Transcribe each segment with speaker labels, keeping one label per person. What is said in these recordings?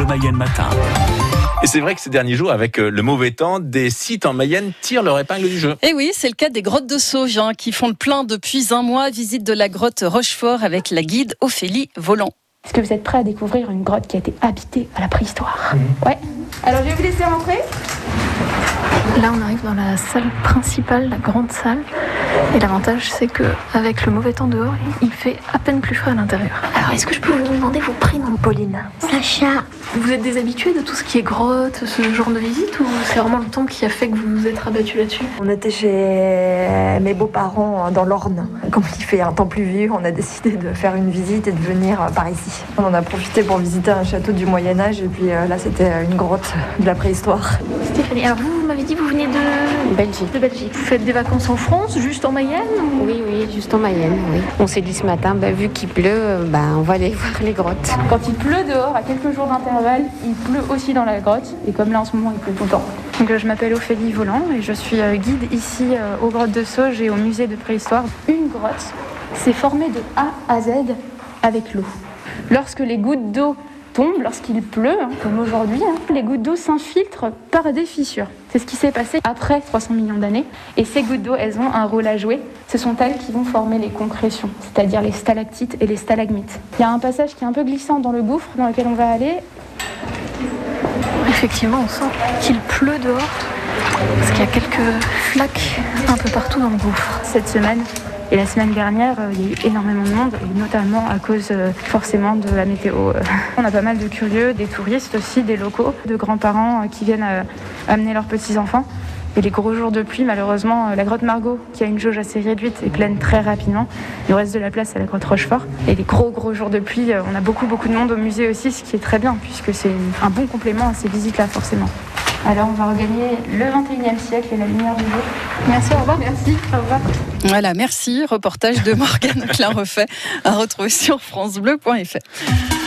Speaker 1: Bleu Mayenne matin.
Speaker 2: Et c'est vrai que ces derniers jours, avec euh, le mauvais temps, des sites en Mayenne tirent leur épingle du jeu.
Speaker 3: Et Eh oui, c'est le cas des grottes de Sauge hein, qui font le plein depuis un mois. Visite de la grotte Rochefort avec la guide Ophélie Volant.
Speaker 4: Est-ce que vous êtes prêts à découvrir une grotte qui a été habitée à la préhistoire Ouais. Alors je vais vous laisser rentrer.
Speaker 5: Là, on arrive dans la salle principale, la grande salle. Et l'avantage, c'est que avec le mauvais temps dehors, il fait à peine plus frais à l'intérieur. Alors, est-ce que je peux vous demander vos prénoms, Pauline Sacha. Vous êtes des habitués de tout ce qui est grotte, ce genre de visite, ou c'est vraiment le temps qui a fait que vous vous êtes rabattu là-dessus?
Speaker 6: On était chez mes beaux-parents dans l'Orne. Comme il fait un temps pluvieux, on a décidé de faire une visite et de venir par ici. On en a profité pour visiter un château du Moyen Âge et puis euh, là c'était une grotte de la préhistoire.
Speaker 5: Stéphanie, alors vous, vous m'avez dit, vous venez de
Speaker 7: Belgique.
Speaker 5: de Belgique. Vous faites des vacances en France, juste en Mayenne ou-
Speaker 7: Oui, oui, juste en Mayenne, oui. On s'est dit ce matin, bah, vu qu'il pleut, euh, bah, on va aller voir les grottes.
Speaker 4: Quand il pleut dehors, à quelques jours d'intervalle, il pleut aussi dans la grotte. Et comme là en ce moment, il pleut tout le temps.
Speaker 8: Donc, euh, je m'appelle Ophélie Volant et je suis euh, guide ici euh, aux grottes de Sauge et au musée de préhistoire.
Speaker 4: Une grotte, c'est formé de A à Z avec l'eau. Lorsque les gouttes d'eau tombent, lorsqu'il pleut, hein, comme aujourd'hui, hein, les gouttes d'eau s'infiltrent par des fissures. C'est ce qui s'est passé après 300 millions d'années. Et ces gouttes d'eau, elles ont un rôle à jouer. Ce sont elles qui vont former les concrétions, c'est-à-dire les stalactites et les stalagmites. Il y a un passage qui est un peu glissant dans le gouffre dans lequel on va aller.
Speaker 5: Effectivement, on sent qu'il pleut dehors. Parce qu'il y a quelques flaques un peu partout dans le gouffre.
Speaker 8: Cette semaine et la semaine dernière, euh, il y a eu énormément de monde, et notamment à cause euh, forcément de la météo. Euh, On a pas mal de curieux, des touristes aussi, des locaux, de grands-parents qui viennent amener leurs petits-enfants. Et les gros jours de pluie, malheureusement, la grotte Margot, qui a une jauge assez réduite, est pleine très rapidement. Il reste de la place à la grotte Rochefort. Et les gros, gros jours de pluie, on a beaucoup, beaucoup de monde au musée aussi, ce qui est très bien, puisque c'est un bon complément à ces visites-là, forcément. Alors, on va regagner le 21e siècle et la lumière du jour. Merci, au revoir. Merci, au revoir.
Speaker 3: Voilà, merci. Reportage de Morgane Klein-Refait à retrouver sur FranceBleu.fr.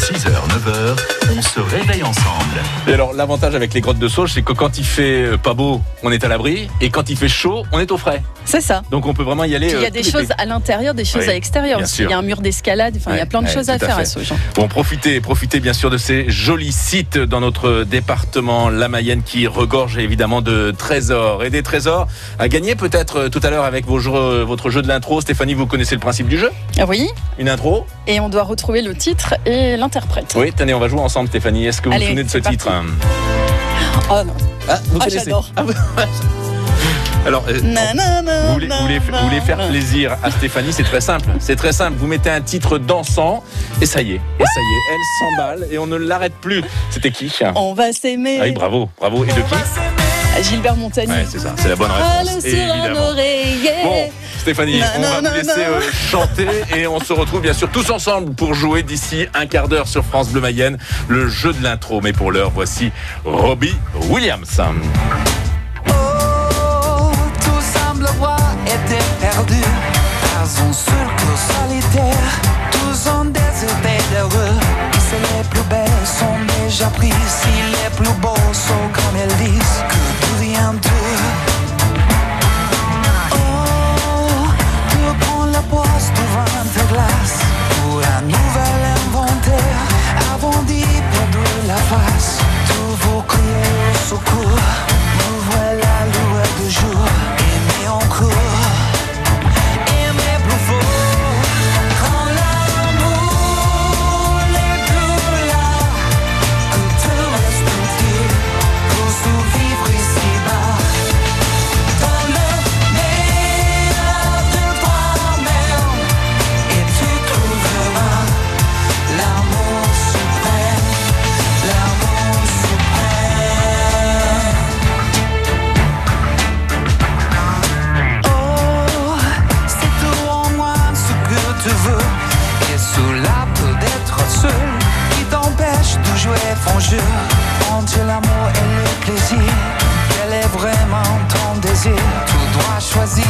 Speaker 1: 6h, 9h, on se réveille ensemble.
Speaker 2: Et alors, l'avantage avec les grottes de Sauge, c'est que quand il fait euh, pas beau, on est à l'abri, et quand il fait chaud, on est au frais.
Speaker 3: C'est ça.
Speaker 2: Donc on peut vraiment y aller.
Speaker 3: Puis il y
Speaker 2: euh,
Speaker 3: a des
Speaker 2: tout l'été.
Speaker 3: choses à l'intérieur, des choses
Speaker 2: Oui,
Speaker 3: à l'extérieur
Speaker 2: bien
Speaker 3: aussi.
Speaker 2: sûr.
Speaker 3: Il y a un mur d'escalade, enfin, il y a plein de
Speaker 2: ouais,
Speaker 3: choses à
Speaker 2: à
Speaker 3: faire à. Sauge.
Speaker 2: Bon, profitez, profitez bien sûr de ces jolis sites dans notre département, la Mayenne, qui regorge évidemment de trésors. Et des trésors à gagner peut-être euh, tout à l'heure avec vos jeux- votre jeu de l'intro. Stéphanie, vous connaissez le principe du jeu?
Speaker 3: Ah oui,
Speaker 2: Une intro?
Speaker 3: Et on doit retrouver le titre et l'interprète.
Speaker 2: Oui, tenez, on va jouer ensemble, Stéphanie. Est-ce que vous
Speaker 3: Allez,
Speaker 2: vous souvenez de ce
Speaker 3: parti.
Speaker 2: titre hein
Speaker 3: Oh non.
Speaker 2: Ah, vous
Speaker 3: Ah,
Speaker 2: connaissez
Speaker 3: j'adore.
Speaker 2: Ah, Alors, euh, vous voulez, vous voulez- vous voulez faire plaisir à Stéphanie, c'est très simple. C'est très simple. Vous mettez un titre dansant et ça y est. Et ça y est, elle s'emballe et on ne l'arrête plus. C'était qui
Speaker 3: On va s'aimer.
Speaker 2: Ah oui, bravo, bravo. Et de qui
Speaker 3: Ah, Gilbert Montagny.
Speaker 2: Ouais, c'est ça, c'est la bonne
Speaker 3: Ah, le
Speaker 2: réponse.
Speaker 3: sur un
Speaker 2: Évidemment.
Speaker 3: oreiller.
Speaker 2: Bon, Stéphanie, on va vous laisser euh, chanter et on se retrouve bien sûr tous ensemble pour jouer d'ici un quart d'heure sur France Bleu Mayenne, le jeu de l'intro. Mais pour l'heure, voici Robbie Williams.
Speaker 9: Oh, tout semble avoir été perdu Dans un cercle solitaire Tous ont déserté d'heureux Si Entre l'amour et le plaisir. Quel est vraiment ton désir? Tu dois choisir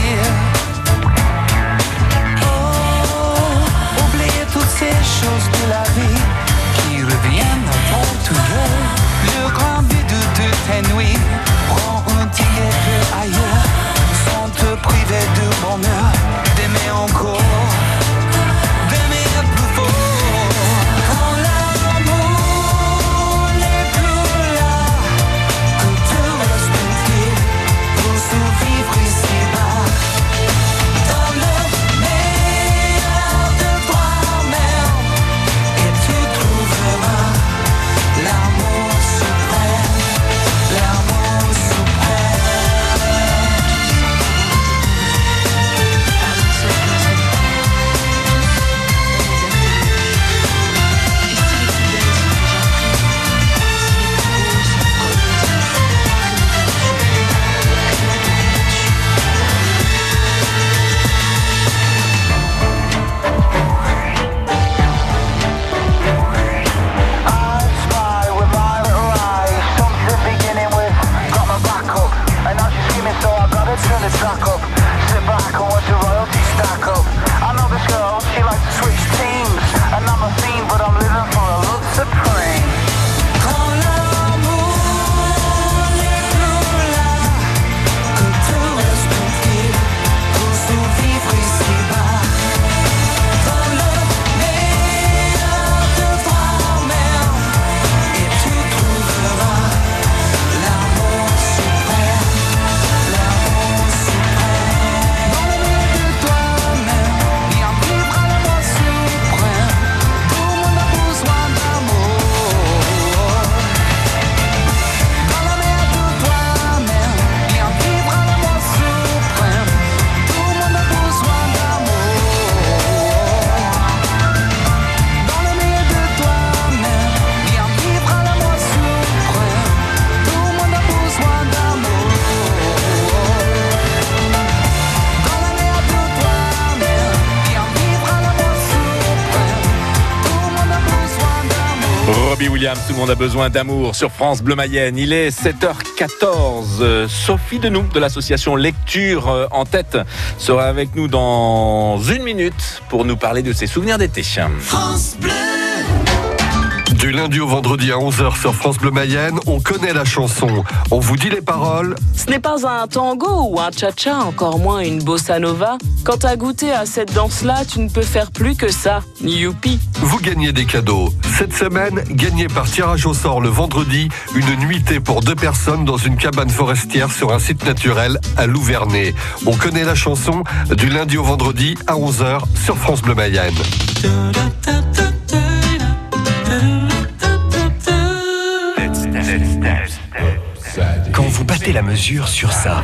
Speaker 2: Robbie Williams, tout le monde a besoin d'amour sur France Bleu Mayenne. Il est 7h14. Euh, Sophie Denoux de l'association Lecture euh, en tête sera avec nous dans une minute pour nous parler de ses souvenirs d'été.
Speaker 10: France.
Speaker 11: Du lundi au vendredi à 11h sur France Bleu Mayenne, on connaît la chanson. On vous dit les paroles.
Speaker 12: Ce n'est pas un tango ou un cha-cha, encore moins une bossa nova. Quand t'as goûté à cette danse-là, tu ne peux faire plus que ça. Youpi.
Speaker 11: Vous gagnez des cadeaux. Cette semaine, gagnez par tirage au sort le vendredi une nuitée pour deux personnes dans une cabane forestière sur un site naturel à Louvernay. On connaît la chanson du lundi au vendredi à 11h sur France Bleu Mayenne.
Speaker 13: La mesure sur ça.